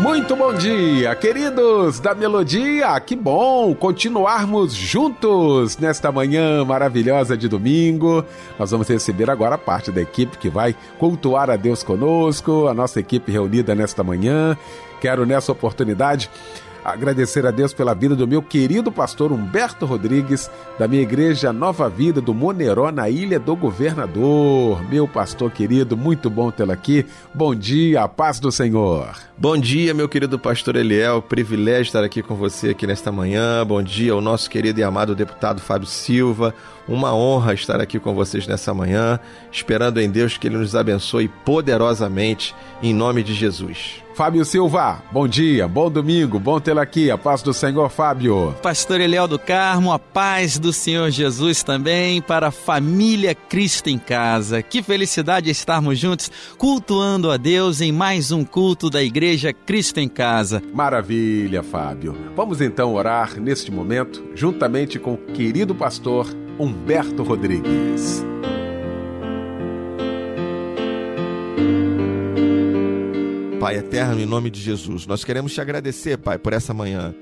Muito bom dia, queridos da Melodia. Que bom continuarmos juntos nesta manhã maravilhosa de domingo. Nós vamos receber agora parte da equipe que vai cultuar a Deus conosco, a nossa equipe reunida nesta manhã. Quero nessa oportunidade agradecer a Deus pela vida do meu querido pastor Humberto Rodrigues, da minha igreja Nova Vida do Moneró, na Ilha do Governador. Meu pastor querido, muito bom tê-lo aqui. Bom dia, a paz do Senhor. Bom dia, meu querido pastor Eliel. Privilégio estar aqui com você aqui nesta manhã. Bom dia ao nosso querido e amado deputado Fábio Silva. Uma honra estar aqui com vocês nessa manhã, esperando em Deus que Ele nos abençoe poderosamente, em nome de Jesus. Fábio Silva, bom dia, bom domingo, bom tê-lo aqui, a paz do Senhor, Fábio. Pastor Eliel do Carmo, a paz do Senhor Jesus também para a família Cristo em casa. Que felicidade estarmos juntos, cultuando a Deus em mais um culto da Igreja Cristo em Casa. Maravilha, Fábio. Vamos então orar neste momento, juntamente com o querido pastor Humberto Rodrigues. Pai eterno, em nome de Jesus, nós queremos te agradecer, Pai, por essa manhã.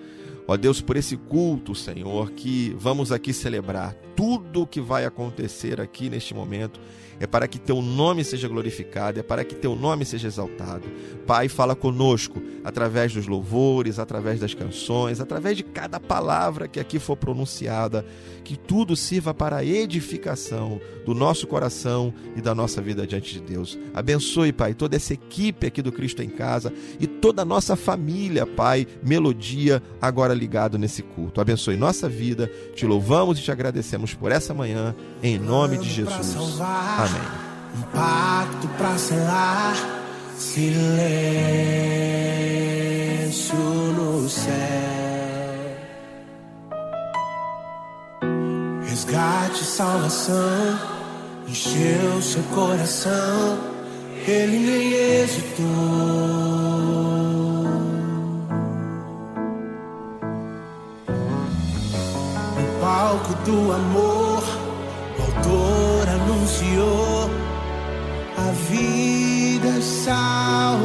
Ó Deus, por esse culto, Senhor, que vamos aqui celebrar. Tudo o que vai acontecer aqui neste momento é para que teu nome seja glorificado, é para que teu nome seja exaltado. Pai, fala conosco através dos louvores, através das canções, através de cada palavra que aqui for pronunciada, que tudo sirva para a edificação do nosso coração e da nossa vida diante de Deus. Abençoe, Pai, toda essa equipe aqui do Cristo em Casa e toda a nossa família, Pai, melodia agora ligado nesse culto. Abençoe nossa vida, te louvamos e te agradecemos por essa manhã, em nome de Jesus. Amém. Um pacto para selar, silêncio no céu. Resgate, salvação, encheu seu coração, ele nem hesitou. No palco do amor, o autor anunciou a vida e salvação.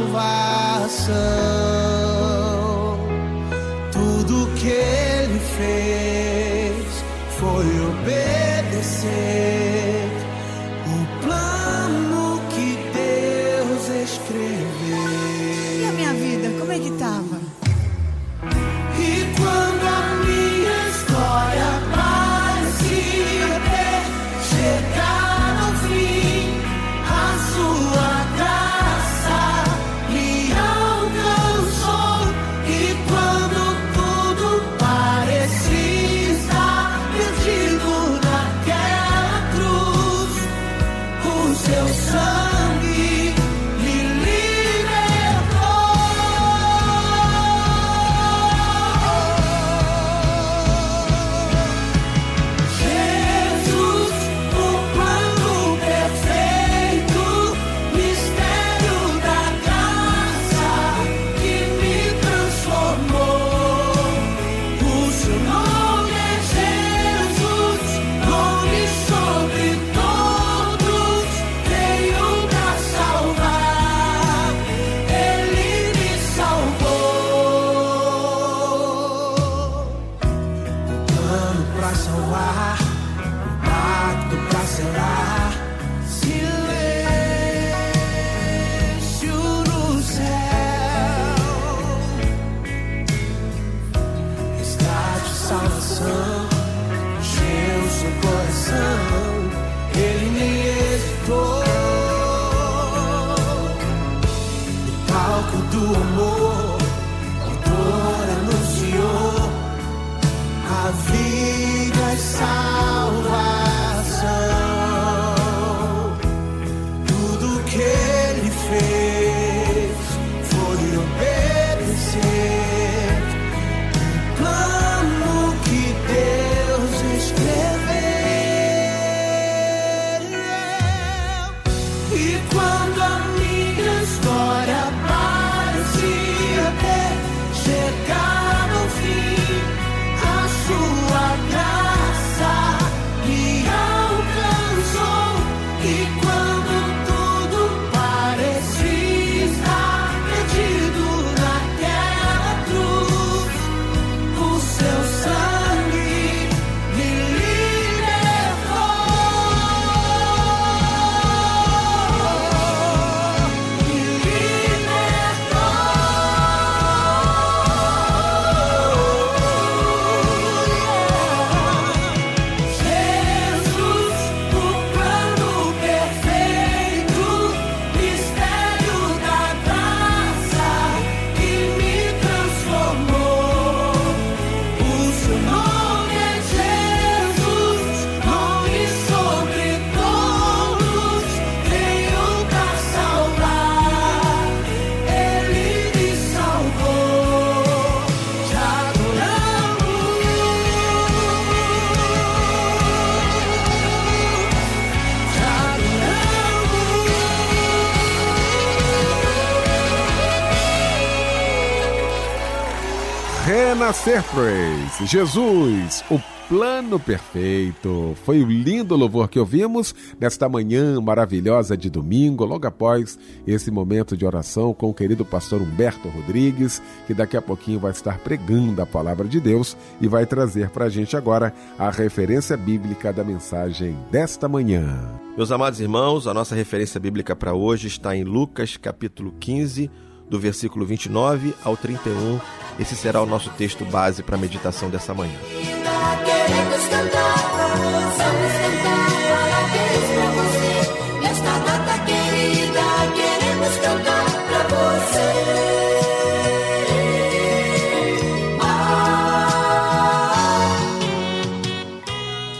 Surprise. Jesus, o plano perfeito. Foi o lindo louvor que ouvimos nesta manhã maravilhosa de domingo, logo após esse momento de oração com o querido pastor Humberto Rodrigues, que daqui a pouquinho vai estar pregando a palavra de Deus e vai trazer para a gente agora a referência bíblica da mensagem desta manhã. Meus amados irmãos, a nossa referência bíblica para hoje está em Lucas capítulo 15, do versículo 29 ao 31. Esse será o nosso texto base para a meditação dessa manhã.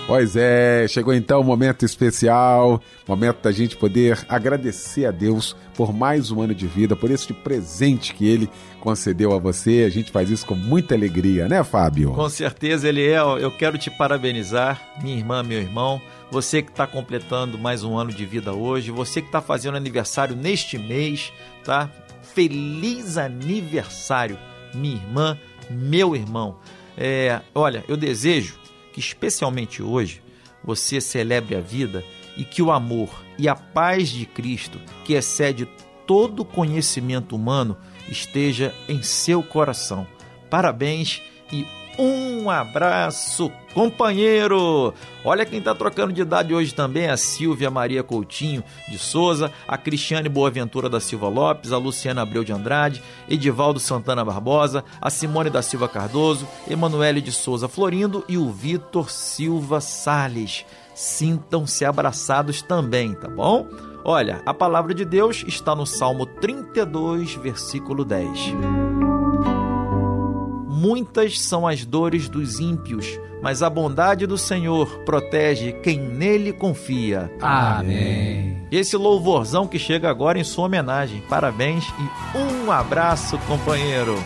Pois é, chegou então o momento especial, momento da gente poder agradecer a Deus por mais um ano de vida, por este presente que Ele concedeu a você. A gente faz isso com muita alegria, né, Fábio? Com certeza, Eliel, eu quero te parabenizar, minha irmã, meu irmão, você que está completando mais um ano de vida hoje, você que está fazendo aniversário neste mês, tá? Feliz aniversário, minha irmã, meu irmão. É, olha, eu desejo que especialmente hoje você celebre a vida e que o amor e a paz de Cristo, que excede todo conhecimento humano, esteja em seu coração. Parabéns e um abraço, companheiro! Olha quem está trocando de idade hoje também: a Silvia Maria Coutinho de Souza, a Cristiane Boaventura da Silva Lopes, a Luciana Abreu de Andrade, Edivaldo Santana Barbosa, a Simone da Silva Cardoso, Emanuele de Souza Florindo e o Vitor Silva Sales. Sintam-se abraçados também, tá bom? Olha, a palavra de Deus está no Salmo 32, versículo 10. Muitas são as dores dos ímpios, mas a bondade do Senhor protege quem nele confia. Amém. Esse louvorzão que chega agora em sua homenagem. Parabéns e um abraço, companheiro.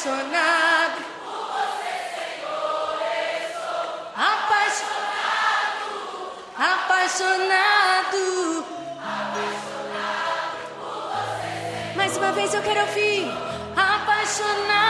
Apaixonado. Por você, Senhor, apaixonado. Apaixonado. Apaixonado por você. Mais uma vez eu quero ouvir. Apaixonado.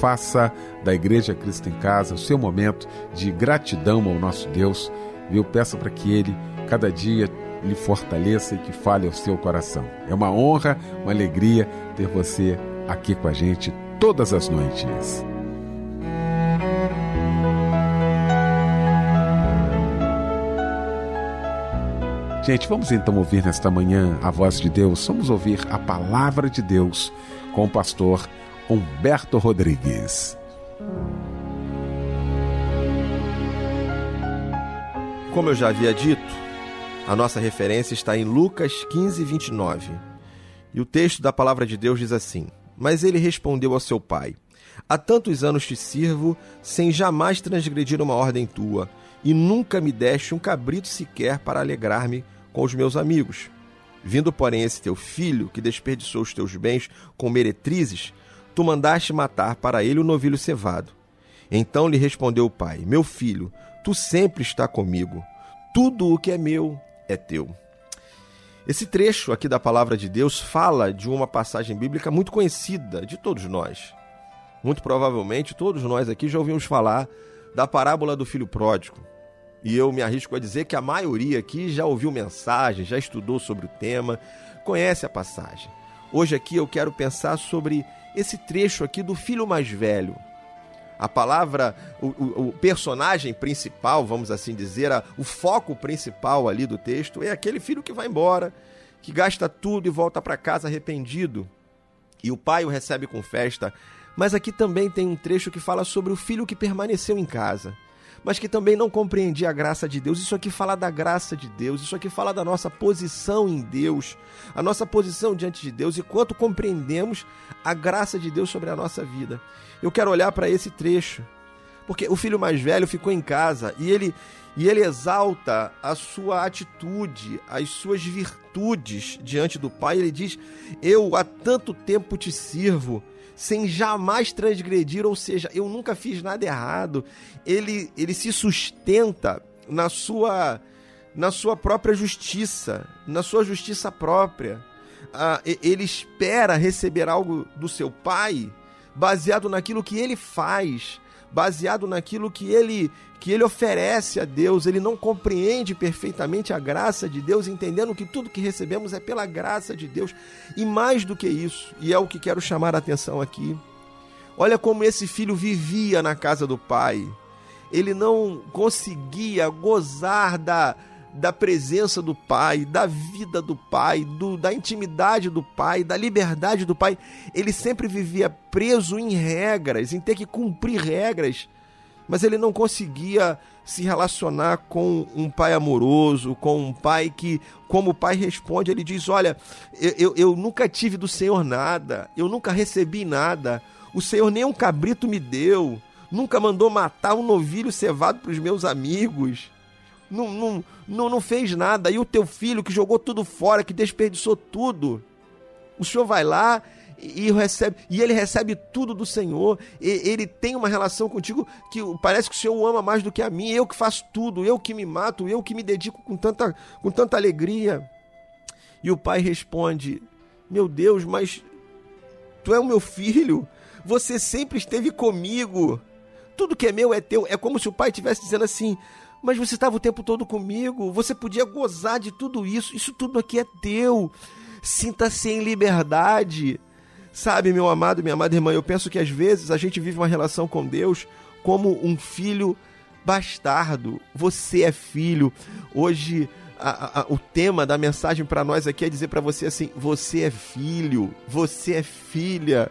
Faça da Igreja Cristo em Casa o seu momento de gratidão ao nosso Deus. Viu? Peça para que Ele, cada dia, lhe fortaleça e que fale ao seu coração. É uma honra, uma alegria ter você aqui com a gente todas as noites. Gente, vamos então ouvir nesta manhã a voz de Deus. Vamos ouvir a palavra de Deus com o pastor Humberto Rodrigues. Como eu já havia dito, a nossa referência está em Lucas 15, 29. E o texto da palavra de Deus diz assim: Mas ele respondeu ao seu pai: Há tantos anos te sirvo, sem jamais transgredir uma ordem tua, e nunca me deste um cabrito sequer para alegrar-me com os meus amigos. Vindo, porém, esse teu filho, que desperdiçou os teus bens com meretrizes, tu mandaste matar para ele o novilho cevado. Então lhe respondeu o pai: Meu filho, tu sempre está comigo. Tudo o que é meu é teu. Esse trecho aqui da palavra de Deus fala de uma passagem bíblica muito conhecida de todos nós. Muito provavelmente todos nós aqui já ouvimos falar da parábola do filho pródigo. E eu me arrisco a dizer que a maioria aqui já ouviu mensagem, já estudou sobre o tema, conhece a passagem. Hoje aqui eu quero pensar sobre esse trecho aqui do filho mais velho. A palavra, o, o- o personagem principal, vamos assim dizer, a- o foco principal ali do texto é aquele filho que vai embora, que gasta tudo e volta para casa arrependido. E o pai o recebe com festa. Mas aqui também tem um trecho que fala sobre o filho que permaneceu em casa, mas que também não compreendia a graça de Deus. Isso aqui fala da graça de Deus, isso aqui fala da nossa posição em Deus, a nossa posição diante de Deus e quanto compreendemos a graça de Deus sobre a nossa vida. Eu quero olhar para esse trecho, porque o filho mais velho ficou em casa e ele e ele exalta a sua atitude, as suas virtudes diante do pai. Ele diz: Eu há tanto tempo te sirvo, sem jamais transgredir, ou seja, eu nunca fiz nada errado. Ele, ele se sustenta na sua, na sua própria justiça, na sua justiça própria. Ah, ele espera receber algo do seu pai baseado naquilo que ele faz, baseado naquilo que ele que ele oferece a Deus. Ele não compreende perfeitamente a graça de Deus, entendendo que tudo que recebemos é pela graça de Deus. E mais do que isso, e é o que quero chamar a atenção aqui. Olha como esse filho vivia na casa do pai. Ele não conseguia gozar da, da presença do Pai, da vida do Pai, do, da intimidade do Pai, da liberdade do Pai. Ele sempre vivia preso em regras, em ter que cumprir regras, mas ele não conseguia se relacionar com um pai amoroso, com um pai que, como o pai responde, ele diz: Olha, eu, eu, eu nunca tive do Senhor nada, eu nunca recebi nada, o Senhor nem um cabrito me deu, nunca mandou matar um novilho cevado para os meus amigos. Não, não, não, não fez nada. E o teu filho que jogou tudo fora, que desperdiçou tudo. O senhor vai lá e, e recebe, e ele recebe tudo do Senhor. E, ele tem uma relação contigo que parece que o Senhor o ama mais do que a mim. Eu que faço tudo, eu que me mato, eu que me dedico com tanta, com tanta alegria. E o pai responde: Meu Deus, mas tu é o meu filho. Você sempre esteve comigo. Tudo que é meu é teu. É como se o pai estivesse dizendo assim: Mas você estava o tempo todo comigo. Você podia gozar de tudo isso. Isso tudo aqui é teu. Sinta-se em liberdade. Sabe, meu amado, minha amada irmã, eu penso que às vezes a gente vive uma relação com Deus como um filho bastardo. Você é filho. Hoje a- a- o tema da mensagem para nós aqui é dizer para você assim: você é filho, você é filha.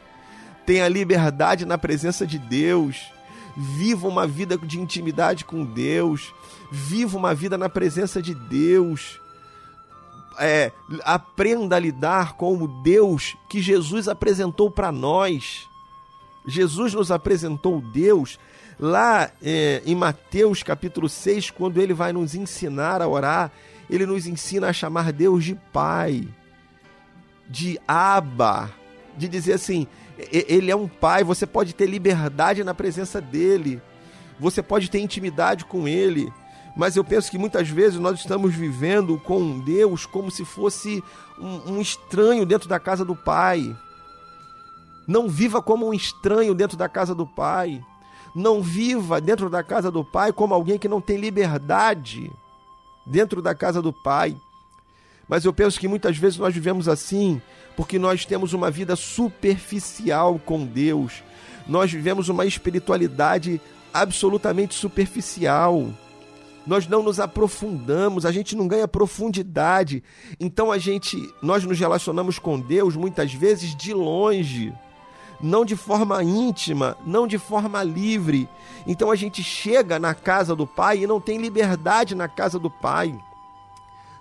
Tenha liberdade na presença de Deus. Viva uma vida de intimidade com Deus. Viva uma vida na presença de Deus. É, aprenda a lidar com o Deus que Jesus apresentou para nós. Jesus nos apresentou Deus lá é, em Mateus capítulo 6, quando ele vai nos ensinar a orar, ele nos ensina a chamar Deus de Pai, de Abba, de dizer assim: ele é um Pai, você pode ter liberdade na presença dele, você pode ter intimidade com ele. Mas eu penso que muitas vezes nós estamos vivendo com Deus como se fosse um, um estranho dentro da casa do Pai. Não viva como um estranho dentro da casa do Pai. Não viva dentro da casa do Pai como alguém que não tem liberdade dentro da casa do Pai. Mas eu penso que muitas vezes nós vivemos assim porque nós temos uma vida superficial com Deus. Nós vivemos uma espiritualidade absolutamente superficial. Nós não nos aprofundamos, a gente não ganha profundidade. Então a gente, nós nos relacionamos com Deus muitas vezes de longe não de forma íntima, não de forma livre. Então a gente chega na casa do Pai e não tem liberdade na casa do Pai.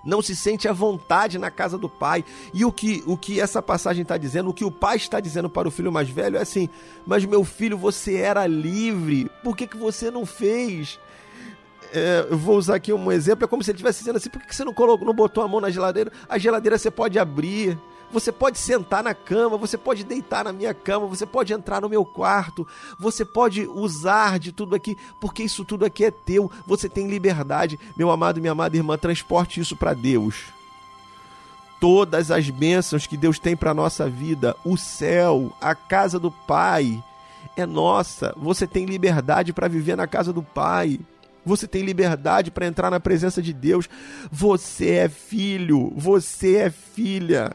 Não se sente à vontade na casa do pai. E o que, o que essa passagem está dizendo, o que o pai está dizendo para o filho mais velho é assim: Mas meu filho, você era livre, por que, que você não fez? É, eu vou usar aqui um exemplo, é como se ele estivesse dizendo assim: por que você não, colocou, não botou a mão na geladeira? A geladeira você pode abrir, você pode sentar na cama, você pode deitar na minha cama, você pode entrar no meu quarto, você pode usar de tudo aqui, porque isso tudo aqui é teu, você tem liberdade. Meu amado minha amada irmã, transporte isso para Deus. Todas as bênçãos que Deus tem para nossa vida, o céu, a casa do Pai, é nossa. Você tem liberdade para viver na casa do Pai. Você tem liberdade para entrar na presença de Deus. Você é filho, você é filha.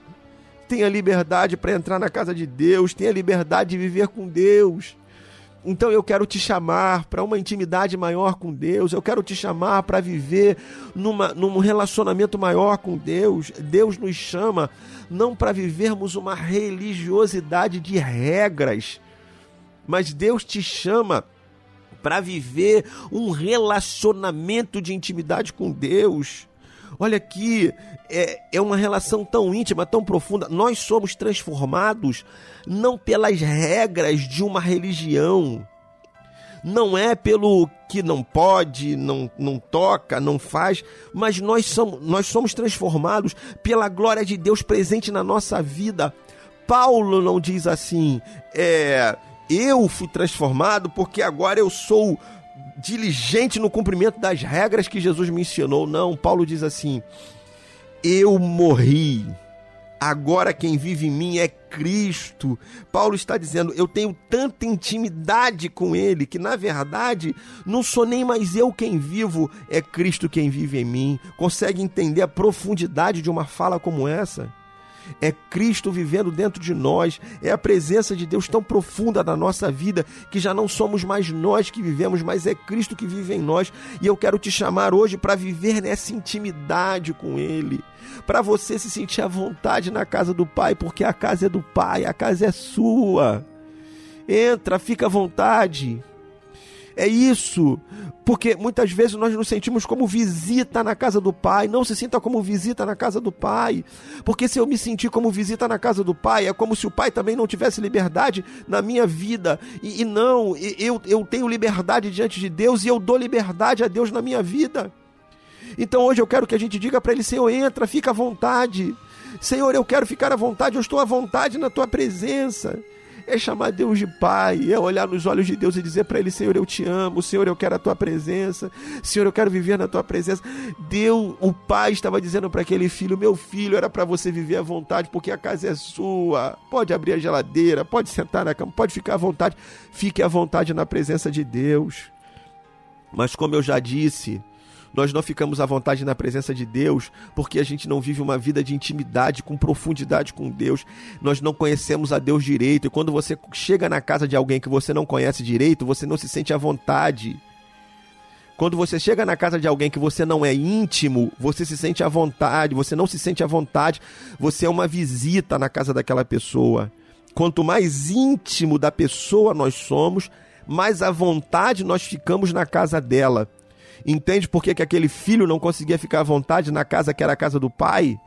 Tenha liberdade para entrar na casa de Deus, tenha liberdade de viver com Deus. Então eu quero te chamar para uma intimidade maior com Deus, eu quero te chamar para viver numa, num relacionamento maior com Deus. Deus nos chama não para vivermos uma religiosidade de regras, mas Deus te chama para viver um relacionamento de intimidade com Deus. Olha aqui, é, é uma relação tão íntima, tão profunda. Nós somos transformados não pelas regras de uma religião, não é pelo que não pode, não, não toca, não faz, mas nós somos, nós somos transformados pela glória de Deus presente na nossa vida. Paulo não diz assim, é, eu fui transformado porque agora eu sou diligente no cumprimento das regras que Jesus me ensinou. Não, Paulo diz assim: Eu morri. Agora quem vive em mim é Cristo. Paulo está dizendo: Eu tenho tanta intimidade com Ele que, na verdade, não sou nem mais eu quem vivo, é Cristo quem vive em mim. Consegue entender a profundidade de uma fala como essa? É Cristo vivendo dentro de nós, é a presença de Deus tão profunda na nossa vida que já não somos mais nós que vivemos, mas é Cristo que vive em nós. E eu quero te chamar hoje para viver nessa intimidade com Ele, para você se sentir à vontade na casa do Pai, porque a casa é do Pai, a casa é sua. Entra, fica à vontade. É isso. Porque muitas vezes nós nos sentimos como visita na casa do Pai. Não se sinta como visita na casa do Pai. Porque se eu me sentir como visita na casa do Pai, é como se o Pai também não tivesse liberdade na minha vida. E, e não, eu, eu tenho liberdade diante de Deus e eu dou liberdade a Deus na minha vida. Então hoje eu quero que a gente diga para Ele: Senhor, entra, fica à vontade. Senhor, eu quero ficar à vontade, eu estou à vontade na tua presença. É chamar Deus de Pai, é olhar nos olhos de Deus e dizer para Ele: Senhor, eu te amo, Senhor, eu quero a tua presença, Senhor, eu quero viver na tua presença. Deus, o Pai estava dizendo para aquele filho: Meu filho, era para você viver à vontade, porque a casa é sua. Pode abrir a geladeira, pode sentar na cama, pode ficar à vontade. Fique à vontade na presença de Deus. Mas como eu já disse, nós não ficamos à vontade na presença de Deus porque a gente não vive uma vida de intimidade, com profundidade com Deus. Nós não conhecemos a Deus direito. E quando você chega na casa de alguém que você não conhece direito, você não se sente à vontade. Quando você chega na casa de alguém que você não é íntimo, você se sente à vontade, você não se sente à vontade, você é uma visita na casa daquela pessoa. Quanto mais íntimo da pessoa nós somos, mais à vontade nós ficamos na casa dela. Entende por que, que aquele filho não conseguia ficar à vontade na casa que era a casa do pai?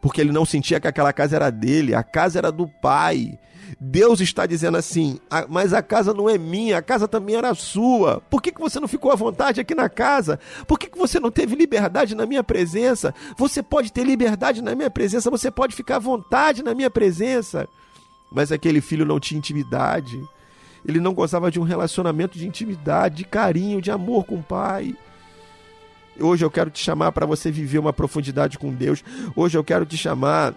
Porque ele não sentia que aquela casa era dele, a casa era do pai. Deus está dizendo assim: "Ah, mas a casa não é minha, a casa também era sua. Por que, que você não ficou à vontade aqui na casa? Por que, que você não teve liberdade na minha presença? Você pode ter liberdade na minha presença, você pode ficar à vontade na minha presença. Mas aquele filho não tinha intimidade. Ele não gostava de um relacionamento de intimidade, de carinho, de amor com o pai. Hoje eu quero te chamar para você viver uma profundidade com Deus. Hoje eu quero te chamar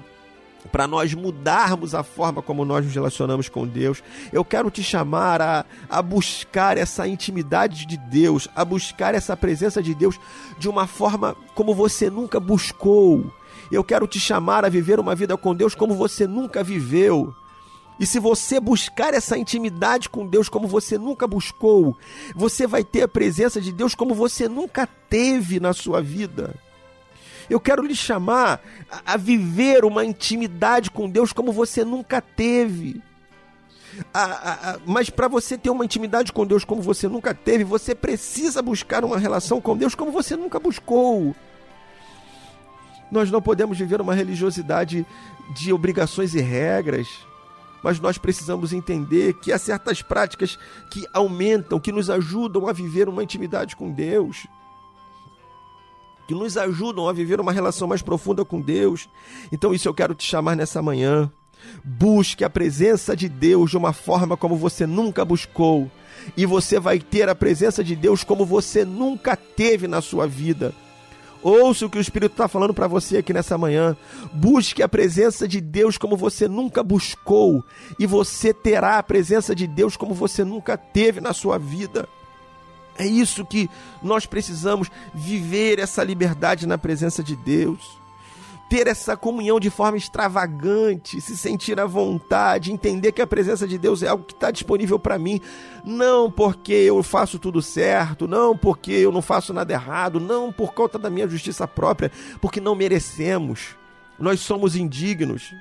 para nós mudarmos a forma como nós nos relacionamos com Deus. Eu quero te chamar a, a buscar essa intimidade de Deus, a buscar essa presença de Deus de uma forma como você nunca buscou. Eu quero te chamar a viver uma vida com Deus como você nunca viveu. E se você buscar essa intimidade com Deus como você nunca buscou, você vai ter a presença de Deus como você nunca teve na sua vida. Eu quero lhe chamar a, viver uma intimidade com Deus como você nunca teve. A- a- a- mas para você ter uma intimidade com Deus como você nunca teve, você precisa buscar uma relação com Deus como você nunca buscou. Nós não podemos viver uma religiosidade de obrigações e regras, mas nós precisamos entender que há certas práticas que aumentam, que nos ajudam a viver uma intimidade com Deus, que nos ajudam a viver uma relação mais profunda com Deus. Então, isso eu quero te chamar nessa manhã. Busque a presença de Deus de uma forma como você nunca buscou, e você vai ter a presença de Deus como você nunca teve na sua vida. Ouça o que o Espírito está falando para você aqui nessa manhã. Busque a presença de Deus como você nunca buscou, e você terá a presença de Deus como você nunca teve na sua vida. É isso que nós precisamos viver essa liberdade na presença de Deus. Ter essa comunhão de forma extravagante, se sentir à vontade, entender que a presença de Deus é algo que está disponível para mim, não porque eu faço tudo certo, não porque eu não faço nada errado, não por conta da minha justiça própria, porque não merecemos. Nós somos indignos.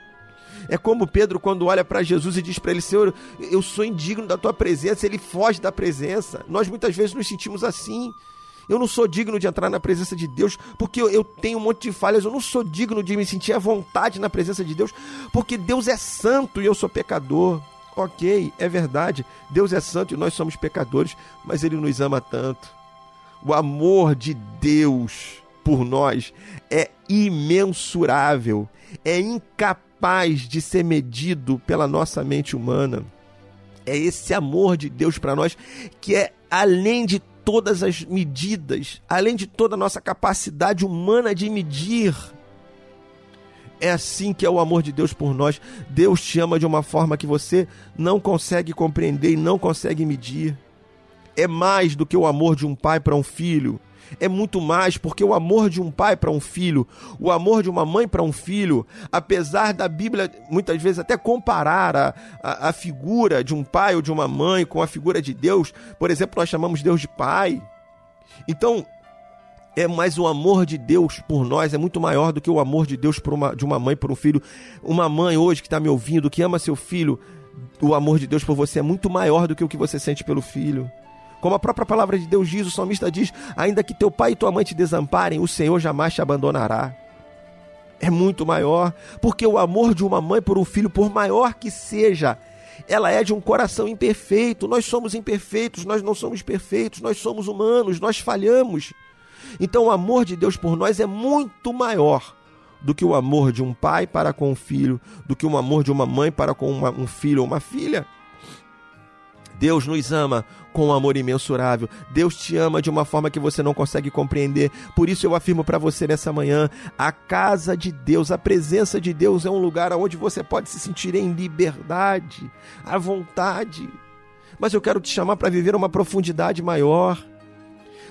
É como Pedro quando olha para Jesus e diz para ele: Senhor, eu sou indigno da tua presença. Ele foge da presença. Nós muitas vezes nos sentimos assim. Eu não sou digno de entrar na presença de Deus porque eu, tenho um monte de falhas. Eu não sou digno de me sentir à vontade na presença de Deus porque Deus é santo e eu sou pecador. Ok, é verdade. Deus é santo e nós somos pecadores, mas Ele nos ama tanto. O amor de Deus por nós é imensurável, é incapaz de ser medido pela nossa mente humana. É esse amor de Deus para nós que é além de todas as medidas, além de toda a nossa capacidade humana de medir. É assim que é o amor de Deus por nós. Deus te ama de uma forma que você não consegue compreender e não consegue medir. É mais do que o amor de um pai para um filho. É muito mais, porque o amor de um pai para um filho, o amor de uma mãe para um filho, apesar da Bíblia muitas vezes até comparar a, a, a, figura de um pai ou de uma mãe com a figura de Deus, por exemplo, nós chamamos Deus de pai. Então, é mais o amor de Deus por nós é muito maior do que o amor de Deus por uma, de uma mãe por um filho. Uma mãe hoje que está me ouvindo, que ama seu filho, o amor de Deus por você é muito maior do que o que você sente pelo filho. Como a própria palavra de Deus diz, o salmista diz: ainda que teu pai e tua mãe te desamparem, o Senhor jamais te abandonará. É muito maior, porque o amor de uma mãe por um filho, por maior que seja, ela é de um coração imperfeito. Nós somos imperfeitos, nós não somos perfeitos, nós somos humanos, nós falhamos. Então o amor de Deus por nós é muito maior do que o amor de um pai para com um filho, do que o amor de uma mãe para com uma, um filho ou uma filha. Deus nos ama com um amor imensurável. Deus te ama de uma forma que você não consegue compreender. Por isso eu afirmo para você nessa manhã: a casa de Deus, a presença de Deus é um lugar onde você pode se sentir em liberdade, à vontade. Mas eu quero te chamar para viver uma profundidade maior.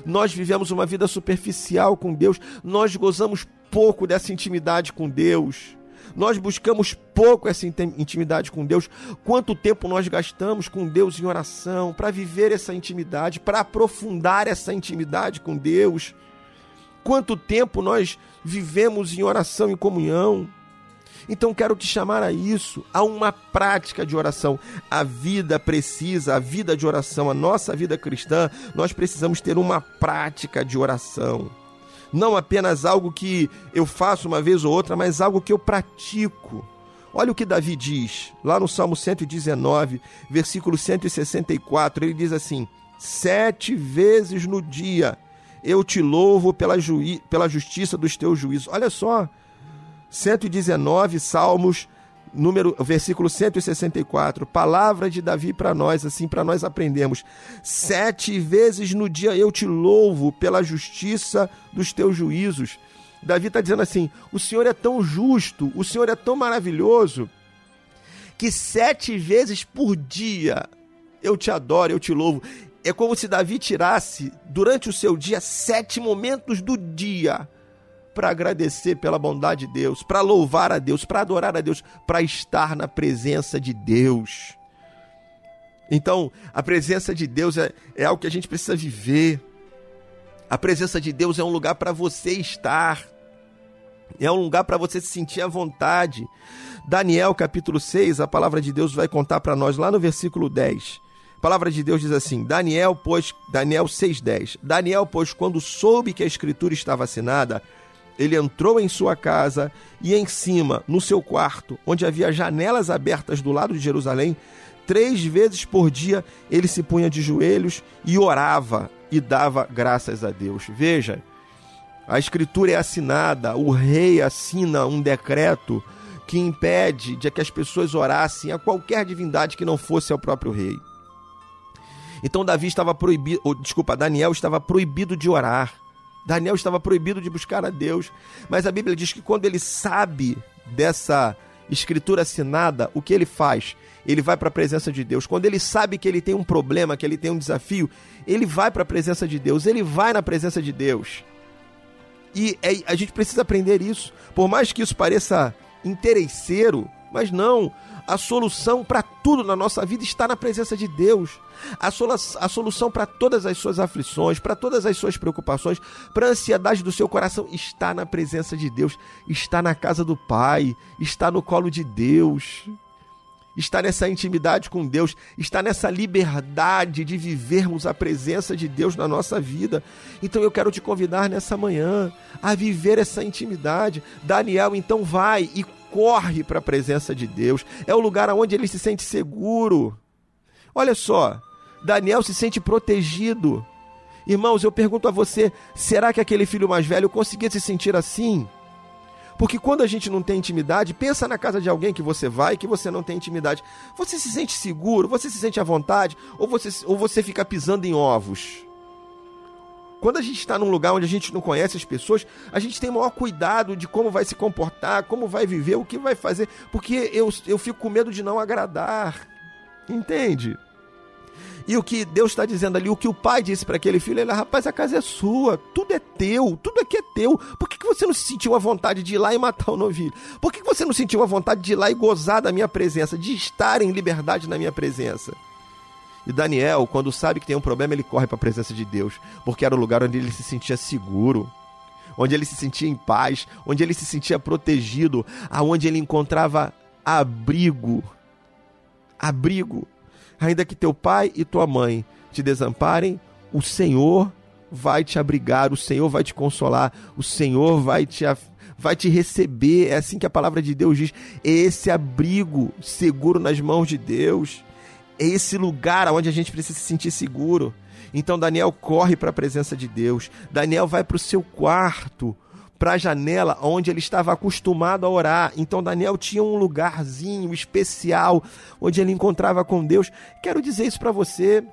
Nós vivemos uma vida superficial com Deus, nós gozamos pouco dessa intimidade com Deus. Nós buscamos pouco essa intimidade com Deus. Quanto tempo nós gastamos com Deus em oração para viver essa intimidade, para aprofundar essa intimidade com Deus? Quanto tempo nós vivemos em oração e comunhão? Então quero te chamar a isso, a uma prática de oração. A vida precisa, a vida de oração, a nossa vida cristã, nós precisamos ter uma prática de oração não apenas algo que eu faço uma vez ou outra, mas algo que eu pratico. Olha o que Davi diz, lá no Salmo 119, versículo 164, ele diz assim: Sete vezes no dia eu te louvo pela, pela justiça dos teus juízos. Olha só, 119 Salmos número, versículo 164, palavra de Davi para nós, assim, para nós aprendermos. Sete vezes no dia eu te louvo pela justiça dos teus juízos. Davi está dizendo assim: o Senhor é tão justo, o Senhor é tão maravilhoso, que sete vezes por dia eu te adoro, eu te louvo. É como se Davi tirasse durante o seu dia sete momentos do dia para agradecer pela bondade de Deus, para louvar a Deus, para adorar a Deus, para estar na presença de Deus. Então, a presença de Deus é, é algo que a gente precisa viver. A presença de Deus é um lugar para você estar. É um lugar para você se sentir à vontade. Daniel capítulo 6, a palavra de Deus vai contar para nós lá no versículo 10. A palavra de Deus diz assim: Daniel, pois, Daniel 6:10. Daniel, pois, quando soube que a escritura estava assinada, ele entrou em sua casa e em cima, no seu quarto, onde havia janelas abertas do lado de Jerusalém, três vezes por dia ele se punha de joelhos e orava e dava graças a Deus. Veja, a escritura é assinada, o rei assina um decreto que impede de que as pessoas orassem a qualquer divindade que não fosse ao próprio rei. Então Davi estava proibido, ou, desculpa, Daniel estava proibido de orar. Daniel estava proibido de buscar a Deus, mas a Bíblia diz que quando ele sabe dessa escritura assinada, o que ele faz? Ele vai para a presença de Deus. Quando ele sabe que ele tem um problema, que ele tem um desafio, ele vai para a presença de Deus, ele vai na presença de Deus. E é, a gente precisa aprender isso. Por mais que isso pareça interesseiro, mas não. A solução para tudo na nossa vida está na presença de Deus. A, a solução para todas as suas aflições, para todas as suas preocupações, para a ansiedade do seu coração está na presença de Deus, está na casa do Pai, está no colo de Deus. Está nessa intimidade com Deus, está nessa liberdade de vivermos a presença de Deus na nossa vida. Então eu quero te convidar nessa manhã a viver essa intimidade. Daniel, então vai e corre para a presença de Deus. É o lugar onde ele se sente seguro. Olha só, Daniel se sente protegido. Irmãos, eu pergunto a você: será que aquele filho mais velho conseguia se sentir assim? Porque quando a gente não tem intimidade, pensa na casa de alguém que você vai que você não tem intimidade. Você se sente seguro? Você se sente à vontade? Ou você, ou você fica pisando em ovos? Quando a gente está num lugar onde a gente não conhece as pessoas, a gente tem maior cuidado de como vai se comportar, como vai viver, o que vai fazer, porque eu, eu fico com medo de não agradar. Entende? E o que Deus está dizendo ali, o que o pai disse para aquele filho, ele, rapaz, a casa é sua, tudo é teu, tudo aqui é teu. Por que, que você não se sentiu a vontade de ir lá e matar o novilho? Por que, que você não sentiu a vontade de ir lá e gozar da minha presença, de estar em liberdade na minha presença? E Daniel, quando sabe que tem um problema, ele corre para a presença de Deus, porque era o lugar onde ele se sentia seguro, onde ele se sentia em paz, onde ele se sentia protegido, aonde ele encontrava abrigo. Abrigo. Ainda que teu pai e tua mãe te desamparem, o Senhor vai te abrigar, o Senhor vai te consolar, o Senhor vai te vai te receber. É assim que a palavra de Deus diz. Esse abrigo seguro nas mãos de Deus. É esse lugar onde a gente precisa se sentir seguro. Então Daniel corre para a presença de Deus. Daniel vai para o seu quarto, para a janela onde ele estava acostumado a orar. Então Daniel tinha um lugarzinho especial onde ele encontrava com Deus. Quero dizer isso para você.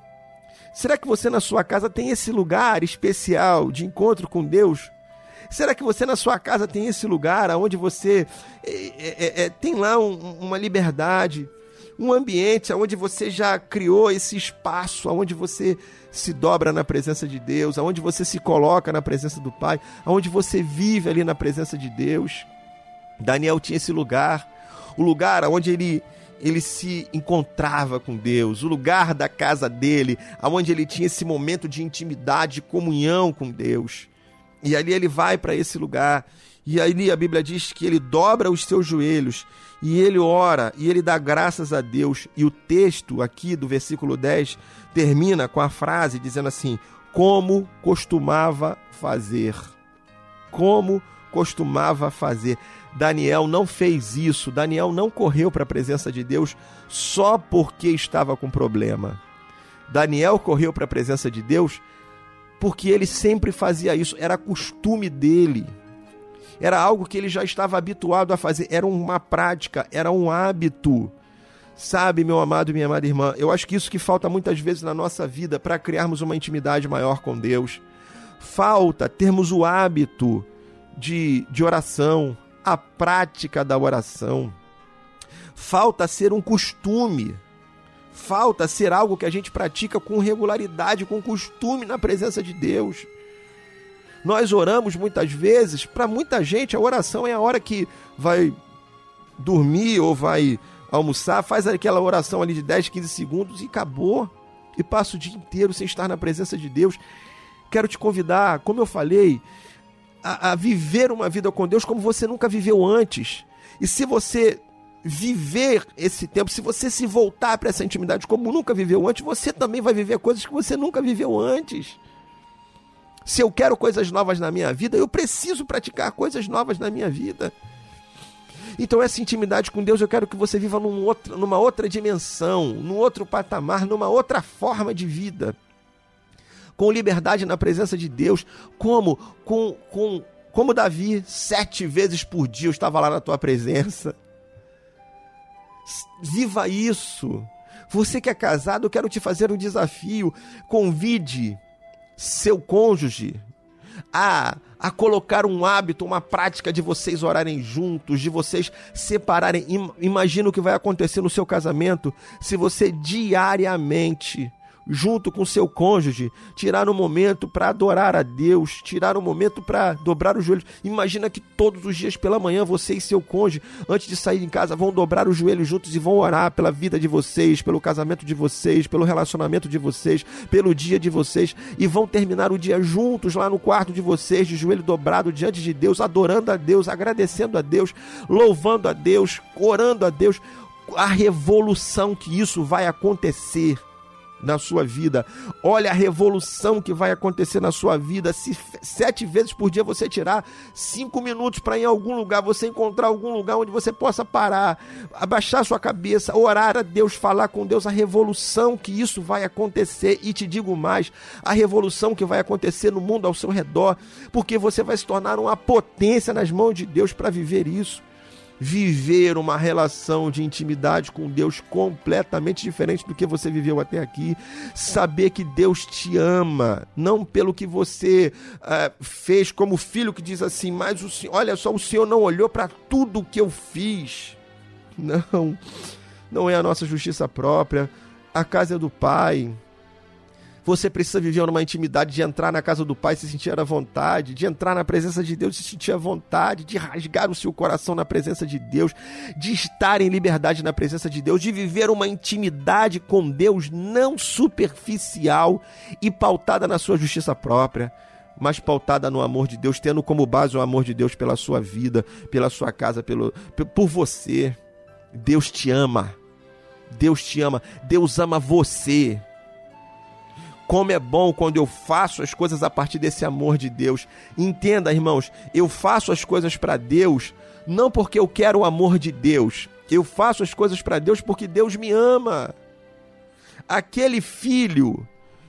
Será que você na sua casa tem esse lugar especial de encontro com Deus? Será que você na sua casa tem esse lugar onde você é, é, é, tem lá um- uma liberdade, um ambiente onde você já criou esse espaço, onde você se dobra na presença de Deus, onde você se coloca na presença do Pai, onde você vive ali na presença de Deus? Daniel tinha esse lugar, o lugar onde ele ele se encontrava com Deus, o lugar da casa dele, aonde ele tinha esse momento de intimidade, de comunhão com Deus. E ali ele vai para esse lugar. E ali a Bíblia diz que ele dobra os seus joelhos e ele ora e ele dá graças a Deus. E o texto aqui do versículo 10 termina com a frase dizendo assim: Como costumava fazer. Como costumava fazer. Daniel não fez isso. Daniel não correu para a presença de Deus só porque estava com problema. Daniel correu para a presença de Deus porque ele sempre fazia isso, era costume dele. Era algo que ele já estava habituado a fazer, era uma prática, era um hábito. Sabe, meu amado e minha amada irmã, eu acho que isso que falta muitas vezes na nossa vida para criarmos uma intimidade maior com Deus. Falta termos o hábito de, de oração, a prática da oração. Falta ser um costume. Falta ser algo que a gente pratica com regularidade, com costume na presença de Deus. Nós oramos muitas vezes, para muita gente a oração é a hora que vai dormir ou vai almoçar, faz aquela oração ali de 10, 15 segundos e acabou. E passa o dia inteiro sem estar na presença de Deus. Quero te convidar, como eu falei, a, a viver uma vida com Deus como você nunca viveu antes. E se você viver esse tempo, se você se voltar para essa intimidade como nunca viveu antes, você também vai viver coisas que você nunca viveu antes. Se eu quero coisas novas na minha vida, eu preciso praticar coisas novas na minha vida. Então, essa intimidade com Deus, eu quero que você viva num outro, numa outra dimensão, num outro patamar, numa outra forma de vida. Com liberdade na presença de Deus, como com, com como Davi, sete vezes por dia eu estava lá na tua presença. Viva isso. Você que é casado, eu quero te fazer um desafio. Convide seu cônjuge a, a colocar um hábito, uma prática de vocês orarem juntos, de vocês separarem. Im- Imagina o que vai acontecer no seu casamento se você diariamente junto com seu cônjuge, tirar um momento para adorar a Deus, tirar um momento para dobrar os joelhos. Imagina que todos os dias pela manhã você e seu cônjuge, antes de sair em casa, vão dobrar os joelhos juntos e vão orar pela vida de vocês, pelo casamento de vocês, pelo relacionamento de vocês, pelo dia de vocês e vão terminar o dia juntos lá no quarto de vocês, de joelho dobrado diante de Deus, adorando a Deus, agradecendo a Deus, louvando a Deus, orando a Deus. A revolução que isso vai acontecer na sua vida. Olha a revolução que vai acontecer na sua vida. Se sete vezes por dia você tirar cinco minutos para em algum lugar, você encontrar algum lugar onde você possa parar, abaixar sua cabeça, orar a Deus, falar com Deus, a revolução que isso vai acontecer. E te digo mais, a revolução que vai acontecer no mundo ao seu redor, porque você vai se tornar uma potência nas mãos de Deus para viver isso viver uma relação de intimidade com Deus completamente diferente do que você viveu até aqui. Saber que Deus te ama, não pelo que você ah, fez como filho que diz assim, mas o Senhor, olha só, o Senhor não olhou para tudo que eu fiz. Não, não é a nossa justiça própria. A casa é do Pai. Você precisa viver numa intimidade de entrar na casa do Pai se sentir à vontade, de entrar na presença de Deus se sentir à vontade, de rasgar o seu coração na presença de Deus, de estar em liberdade na presença de Deus, de viver uma intimidade com Deus não superficial e pautada na sua justiça própria, mas pautada no amor de Deus, tendo como base o amor de Deus pela sua vida, pela sua casa, pelo, por você. Deus te ama. Deus te ama. Deus ama você. Como é bom quando eu faço as coisas a partir desse amor de Deus. Entenda, irmãos, eu faço as coisas para Deus não porque eu quero o amor de Deus. Eu faço as coisas para Deus porque Deus me ama. Aquele filho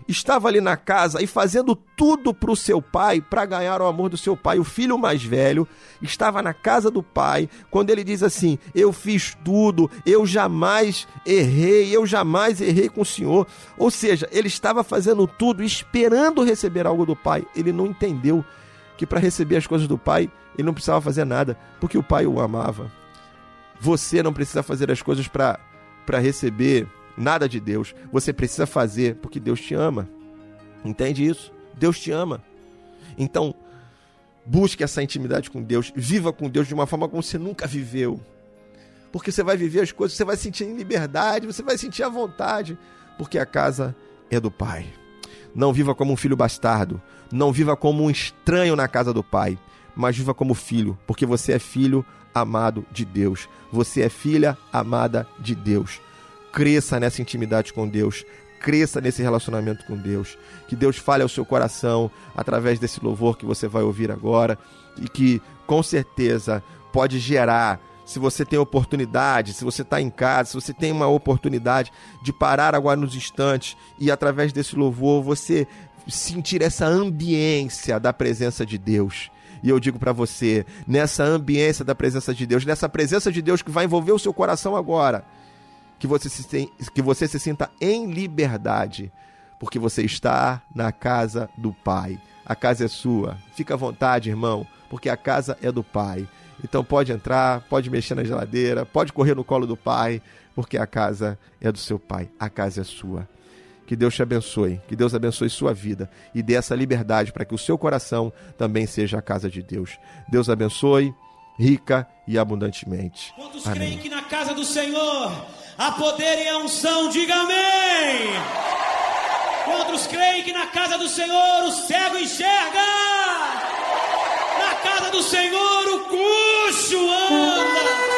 estava ali na casa e fazendo tudo para o seu pai para ganhar o amor do seu pai. O filho mais velho estava na casa do pai quando ele diz assim: Eu fiz tudo, eu jamais errei, eu jamais errei com o senhor. Ou seja, ele estava fazendo tudo esperando receber algo do pai. Ele não entendeu que para receber as coisas do pai ele não precisava fazer nada porque o pai o amava. Você não precisa fazer as coisas para receber nada de Deus. Você precisa fazer porque Deus te ama. Entende isso? Deus te ama. Então, busque essa intimidade com Deus. Viva com Deus de uma forma como você nunca viveu. Porque você vai viver as coisas, você vai sentir em liberdade, você vai sentir à vontade. Porque a casa é do Pai. Não viva como um filho bastardo. Não viva como um estranho na casa do Pai. Mas viva como filho, porque você é filho amado de Deus. Você é filha amada de Deus cresça nessa intimidade com Deus, cresça nesse relacionamento com Deus. Que Deus fale ao seu coração através desse louvor que você vai ouvir agora e que com certeza pode gerar. Se você tem oportunidade, se você está em casa, se você tem uma oportunidade de parar agora nos instantes e através desse louvor você sentir essa ambiência da presença de Deus. E eu digo para você, nessa ambiência da presença de Deus, nessa presença de Deus que vai envolver o seu coração agora, que você se, que você se sinta em liberdade, porque você está na casa do Pai. A casa é sua. Fica à vontade, irmão, porque a casa é do Pai. Então pode entrar, pode mexer na geladeira, pode correr no colo do Pai, porque a casa é do seu Pai. A casa é sua. Que Deus te abençoe, que Deus abençoe sua vida e dê essa liberdade para que o seu coração também seja a casa de Deus. Deus abençoe, rica e abundantemente. Quantos Amém. creem que na casa do Senhor há poder e a unção? Diga amém! Quantos creem que na casa do Senhor o cego enxerga? Na casa do Senhor o coxo anda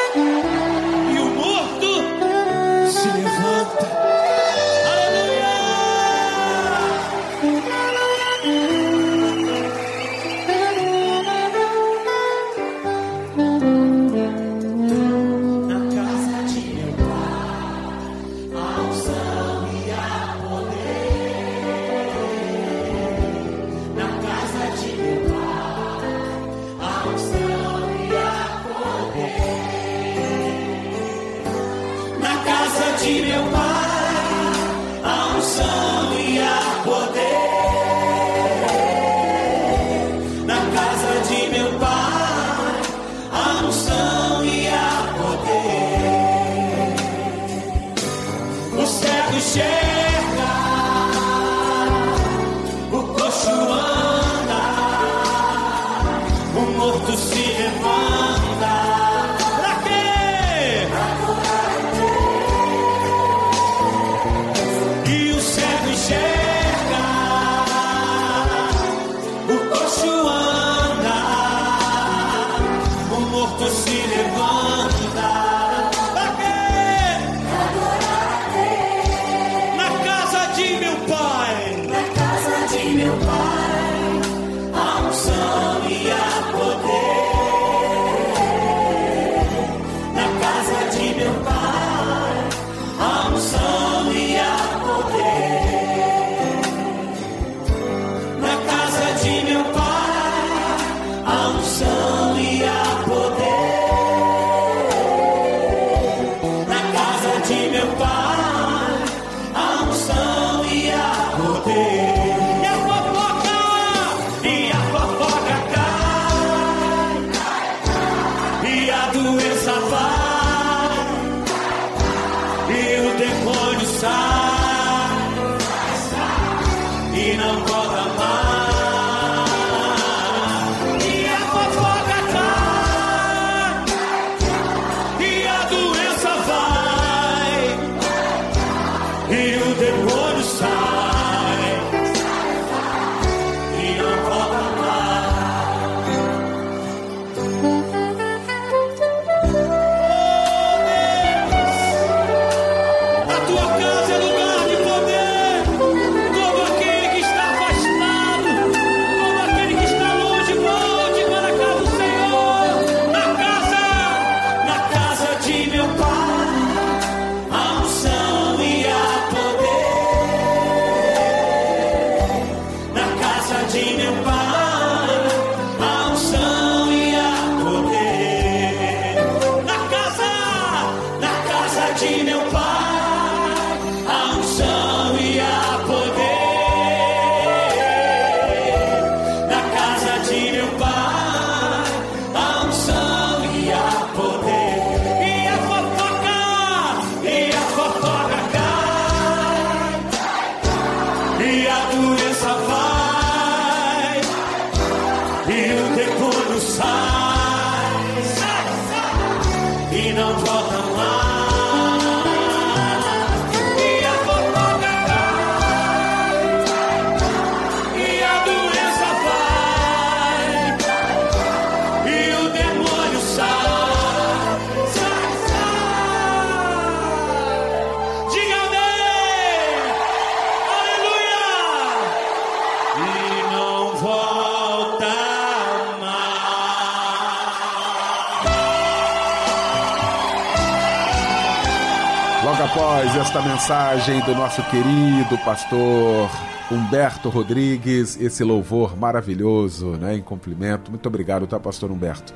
esta mensagem do nosso querido pastor Humberto Rodrigues, esse louvor maravilhoso, né, em cumprimento. Muito obrigado, tá, pastor Humberto?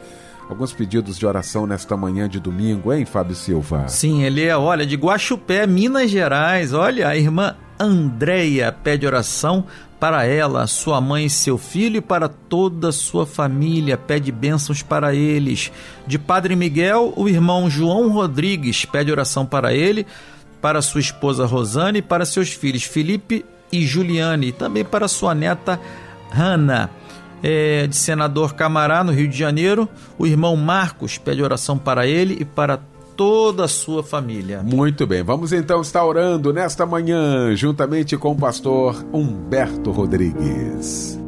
Alguns pedidos de oração nesta manhã de domingo, hein, Fábio Silva? Sim, ele é, olha, de Guaxupé, Minas Gerais. Olha, a irmã Andréia pede oração para ela, sua mãe e seu filho e para toda a sua família. Pede bênçãos para eles. De Padre Miguel, o irmão João Rodrigues pede oração para ele, para sua esposa Rosane e para seus filhos Felipe e Juliane, e também para sua neta Hanna. É, de senador Camará, no Rio de Janeiro, o irmão Marcos pede oração para ele e para toda a sua família. Muito bem, vamos então estar orando nesta manhã, juntamente com o pastor Humberto Rodrigues.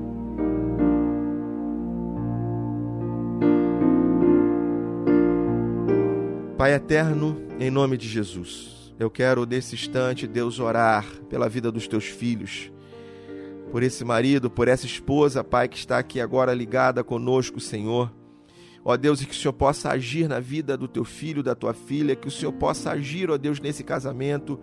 Pai eterno, em nome de Jesus, eu quero nesse instante, Deus, orar pela vida dos teus filhos, por esse marido, por essa esposa, Pai, que está aqui agora ligada conosco, Senhor. Ó Deus, e que o Senhor possa agir na vida do teu filho, da tua filha, que o Senhor possa agir, ó Deus, nesse casamento,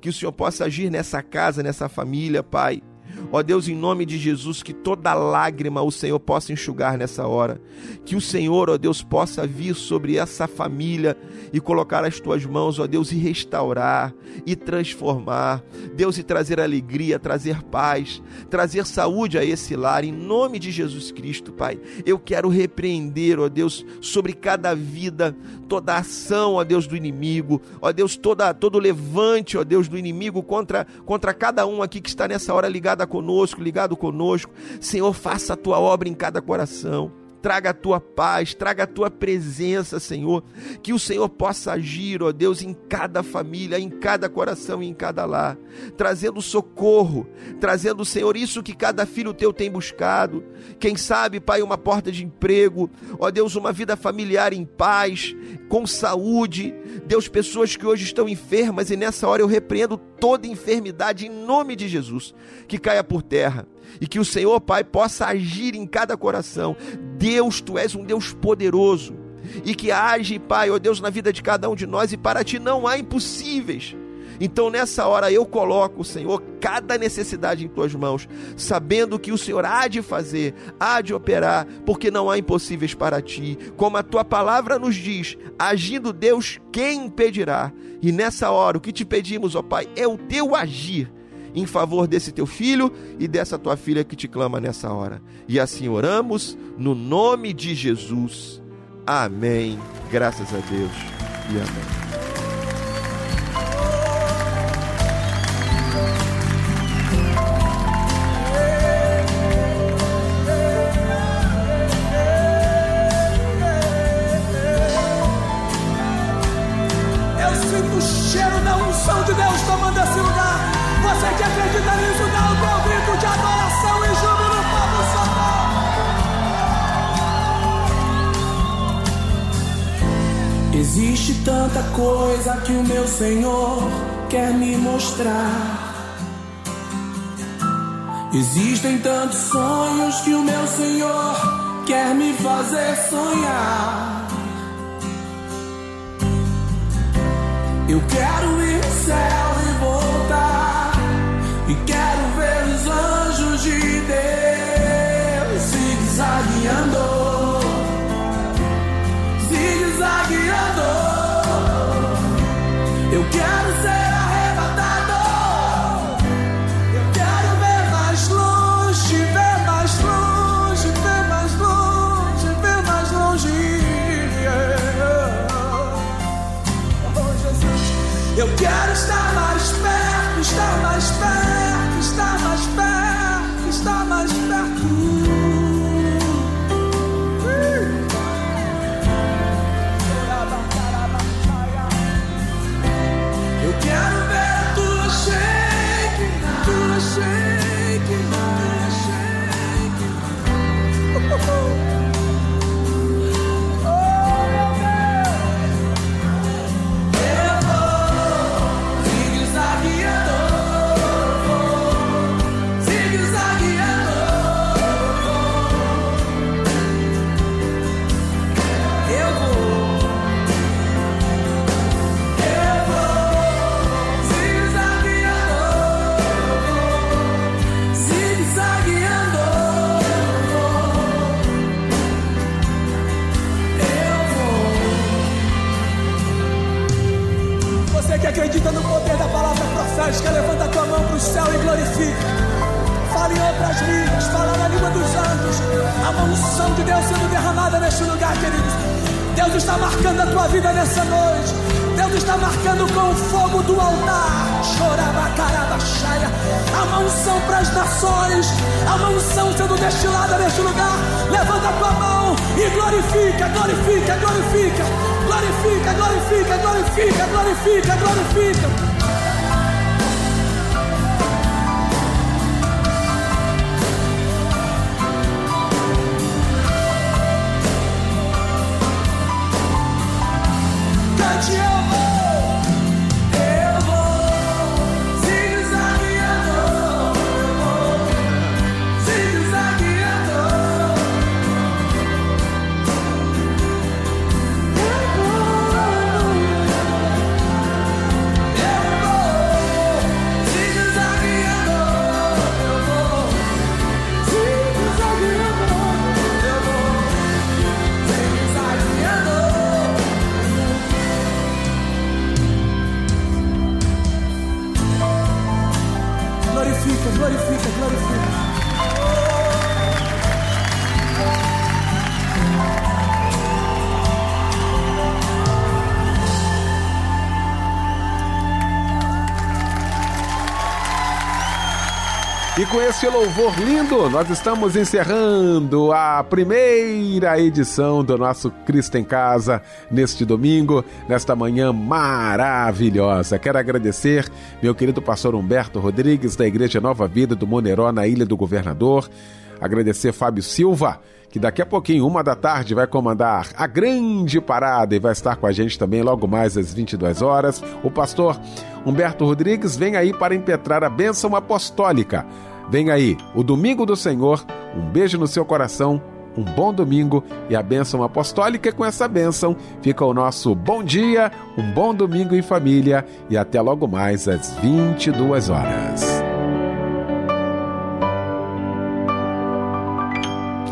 que o Senhor possa agir nessa casa, nessa família, Pai. Ó Deus, em nome de Jesus, que toda lágrima o Senhor possa enxugar nessa hora. Que o Senhor, ó Deus, possa vir sobre essa família e colocar as tuas mãos, ó Deus, e restaurar e transformar. Deus, e trazer alegria, trazer paz, trazer saúde a esse lar, em nome de Jesus Cristo, Pai. Eu quero repreender, ó Deus, sobre cada vida, toda ação, ó Deus, do inimigo, ó Deus, toda, todo levante, ó Deus, do inimigo contra, contra cada um aqui que está nessa hora ligada conosco, ligado conosco. Senhor, faça a tua obra em cada coração. Traga a tua paz, traga a tua presença, Senhor. Que o Senhor possa agir, ó Deus, em cada família, em cada coração e em cada lar, trazendo socorro, trazendo, Senhor, isso que cada filho teu tem buscado. Quem sabe, Pai, uma porta de emprego, ó Deus, uma vida familiar em paz, com saúde. Deus, pessoas que hoje estão enfermas e nessa hora eu repreendo toda enfermidade em nome de Jesus, que caia por terra e que o Senhor, Pai, possa agir em cada coração. Deus, tu és um Deus poderoso e que age, Pai, ó Deus, na vida de cada um de nós e para ti não há impossíveis. Então, nessa hora, eu coloco, Senhor, cada necessidade em tuas mãos, sabendo que o Senhor há de fazer, há de operar, porque não há impossíveis para ti. Como a tua palavra nos diz, agindo Deus, quem impedirá? E nessa hora, o que te pedimos, ó Pai, é o teu agir em favor desse teu filho e dessa tua filha que te clama nessa hora. E assim oramos no nome de Jesus. Amém. Graças a Deus e amém. Coisa que o meu Senhor quer me mostrar. Existem tantos sonhos que o meu Senhor quer me fazer sonhar. Eu quero ir ao céu e voltar. E quero ver os anjos de Deus E com esse louvor lindo, nós estamos encerrando a primeira edição do nosso Cristo em Casa neste domingo, nesta manhã maravilhosa. Quero agradecer meu querido pastor Humberto Rodrigues, da Igreja Nova Vida do Moneró, na Ilha do Governador. Agradecer Fábio Silva, que daqui a pouquinho, uma da tarde, vai comandar a grande parada e vai estar com a gente também logo mais às 22 horas. O pastor Humberto Rodrigues vem aí para impetrar a bênção apostólica. Vem aí, o Domingo do Senhor. Um beijo no seu coração, um bom domingo e a bênção apostólica. Com essa bênção fica o nosso bom dia, um bom domingo em família e até logo mais às 22 horas.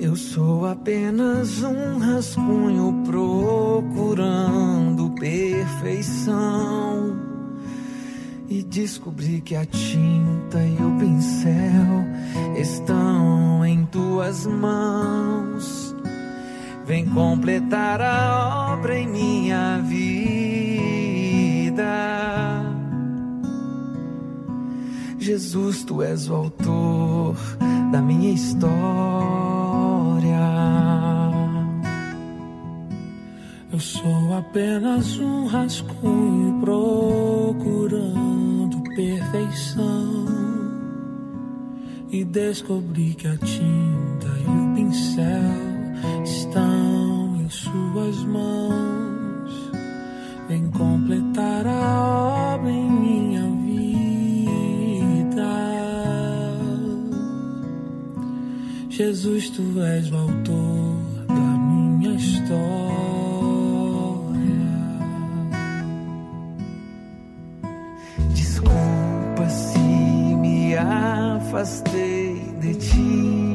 Eu sou apenas um rascunho procurando perfeição. E descobri que a tinta e o pincel estão em tuas mãos. Vem completar a obra em minha vida. Jesus, tu és o autor da minha história. Eu sou apenas um rascunho procurando perfeição. E descobri que a tinta e o pincel estão em suas mãos. Vem completar a obra Jesus, tu és o autor da minha história. Desculpa se me afastei de ti.